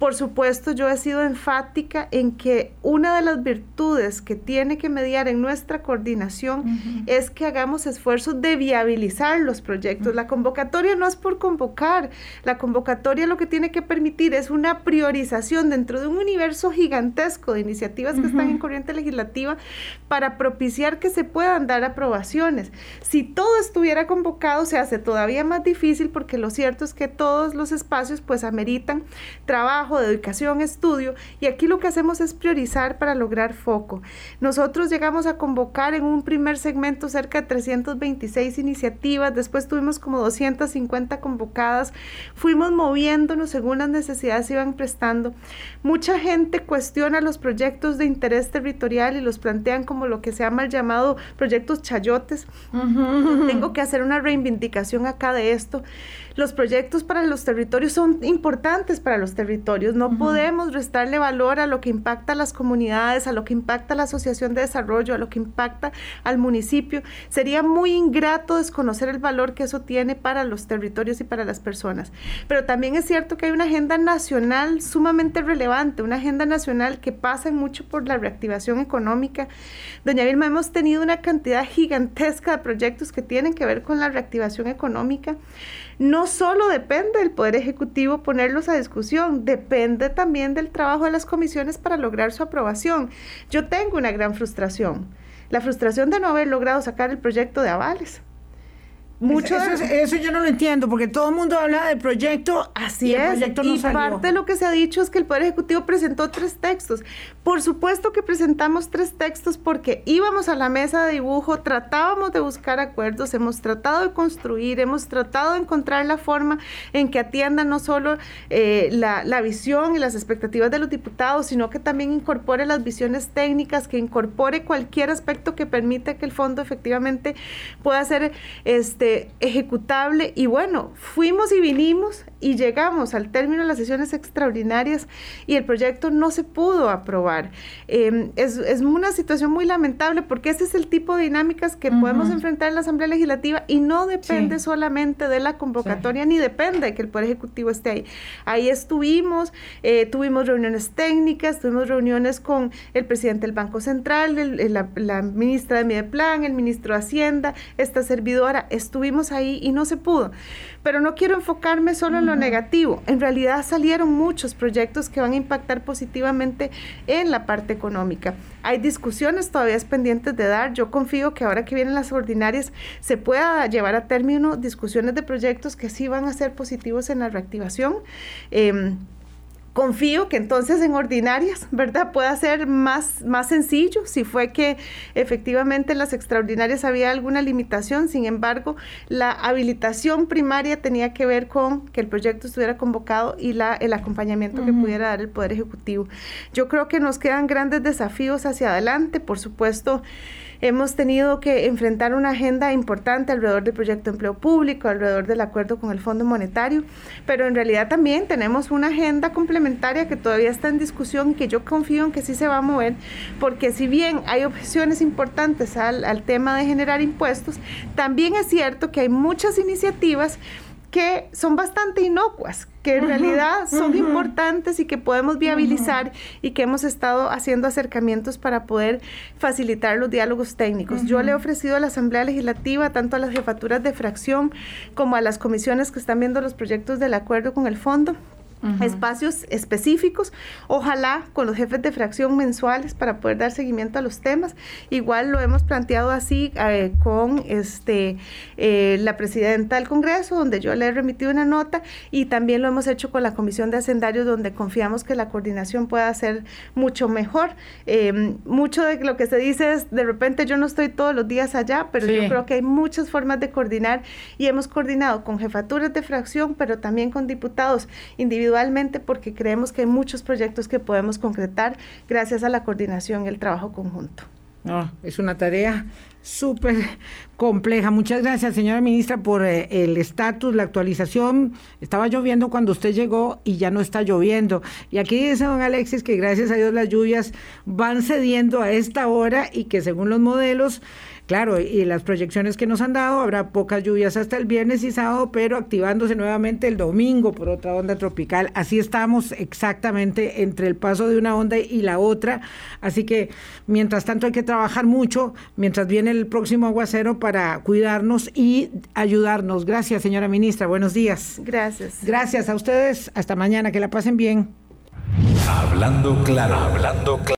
Por supuesto, yo he sido enfática en que una de las virtudes que tiene que mediar en nuestra coordinación es que hagamos esfuerzos de viabilizar los proyectos. La convocatoria no es por convocar, la convocatoria lo que tiene que permitir es una priorización dentro de un universo gigantesco de iniciativas que están en corriente legislativa para propiciar que se puedan dar aprobaciones. Si todo estuviera convocado, se hace todavía más difícil porque lo cierto es que todos los espacios pues ameritan trabajo, dedicación, estudio y aquí lo que hacemos es priorizar para lograr foco. Nosotros llegamos a convocar en un primer segmento cerca de 326 iniciativas, después tuvimos como 250 convocadas, fuimos moviéndonos según las necesidades iban prestando. Mucha gente cuestiona los proyectos de interés territorial y los plantean como lo que se llama el llamado proyectos chayotes. Tengo que hacer una reivindicación acá de esto. Los proyectos para los territorios son importantes para los territorios. No podemos restarle valor a lo que impacta a las comunidades, a lo que impacta a la asociación de desarrollo, a lo que impacta al municipio. Sería muy ingrato desconocer el valor que eso tiene para los territorios y para las personas. Pero también es cierto que hay una agenda nacional sumamente relevante, una agenda nacional que pasa mucho por la reactivación económica. Doña Vilma, hemos tenido una cantidad gigantesca de proyectos que tienen que ver con la reactivación económica no solo depende del Poder Ejecutivo ponerlos a discusión, depende también del trabajo de las comisiones para lograr su aprobación. Yo tengo una gran frustración, la frustración de no haber logrado sacar el proyecto de avales mucho eso, yo no lo entiendo, porque todo el mundo habla del proyecto, así es, y parte de lo que se ha dicho es que el Poder Ejecutivo presentó tres textos. Por supuesto que presentamos tres textos porque íbamos a la mesa de dibujo, tratábamos de buscar acuerdos, hemos tratado de construir, hemos tratado de encontrar la forma en que atienda no solo eh, la, la visión y las expectativas de los diputados, sino que también incorpore las visiones técnicas, que incorpore cualquier aspecto que permita que el fondo efectivamente pueda ser este ejecutable y bueno, fuimos y vinimos y llegamos al término de las sesiones extraordinarias y el proyecto no se pudo aprobar. Em, es, es, una situación muy lamentable porque ese es el tipo de dinámicas que podemos enfrentar en la Asamblea Legislativa y no depende solamente de la convocatoria ni depende de que el Poder Ejecutivo esté ahí. Ahí estuvimos, eh, tuvimos reuniones técnicas, tuvimos reuniones con el presidente del Banco Central, la, la, ministra de Mideplan, el ministro de Hacienda, esta servidora, estuvimos ahí y no se pudo. Pero no quiero enfocarme solo en lo negativo. En realidad salieron muchos proyectos que van a impactar positivamente en la parte económica. Hay discusiones todavía pendientes de dar. Yo confío que ahora que vienen las ordinarias se pueda llevar a término discusiones de proyectos que sí van a ser positivos en la reactivación. Em, confío que entonces en ordinarias, ¿verdad? Pueda ser más, más sencillo si fue que efectivamente en las extraordinarias había alguna limitación. Sin embargo, la habilitación primaria tenía que ver con que el proyecto estuviera convocado y la, el acompañamiento que pudiera dar el Poder Ejecutivo. Yo creo que nos quedan grandes desafíos hacia adelante, por supuesto. Hemos tenido que enfrentar una agenda importante alrededor del proyecto de empleo público, alrededor del acuerdo con el Fondo Monetario, pero en realidad también tenemos una agenda complementaria que todavía está en discusión y que yo confío en que sí se va a mover, porque si bien hay objeciones importantes al, al tema de generar impuestos, también es cierto que hay muchas iniciativas que son bastante inocuas, que en realidad son importantes y que podemos viabilizar y que hemos estado haciendo acercamientos para poder facilitar los diálogos técnicos. Yo le he ofrecido a la Asamblea Legislativa, tanto a las jefaturas de fracción como a las comisiones que están viendo los proyectos del acuerdo con el fondo, espacios específicos, ojalá con los jefes de fracción mensuales para poder dar seguimiento a los temas. Igual lo hemos planteado así eh, con este eh, la presidenta del Congreso, donde yo le he remitido una nota, y también lo hemos hecho con la Comisión de Hacendarios, donde confiamos que la coordinación pueda ser mucho mejor. Em, mucho de lo que se dice es, de repente yo no estoy todos los días allá, pero yo creo que hay muchas formas de coordinar y hemos coordinado con jefaturas de fracción, pero también con diputados individuales individualmente porque creemos que hay muchos proyectos que podemos concretar gracias a la coordinación y el trabajo conjunto. No, es una tarea súper compleja. Muchas gracias, señora ministra, por eh, el estatus, la actualización. Estaba lloviendo cuando usted llegó y ya no está lloviendo. Y aquí dice don Alexis que gracias a Dios las lluvias van cediendo a esta hora y que según los modelos Claro, y las proyecciones que nos han dado, habrá pocas lluvias hasta el viernes y sábado, pero activándose nuevamente el domingo por otra onda tropical. Así estamos exactamente entre el paso de una onda y la otra. Así que mientras tanto hay que trabajar mucho, mientras viene el próximo aguacero para cuidarnos y ayudarnos. Gracias, señora ministra. Buenos días. Gracias. Gracias a ustedes. Hasta mañana. Que la pasen bien. Hablando claro, hablando claro.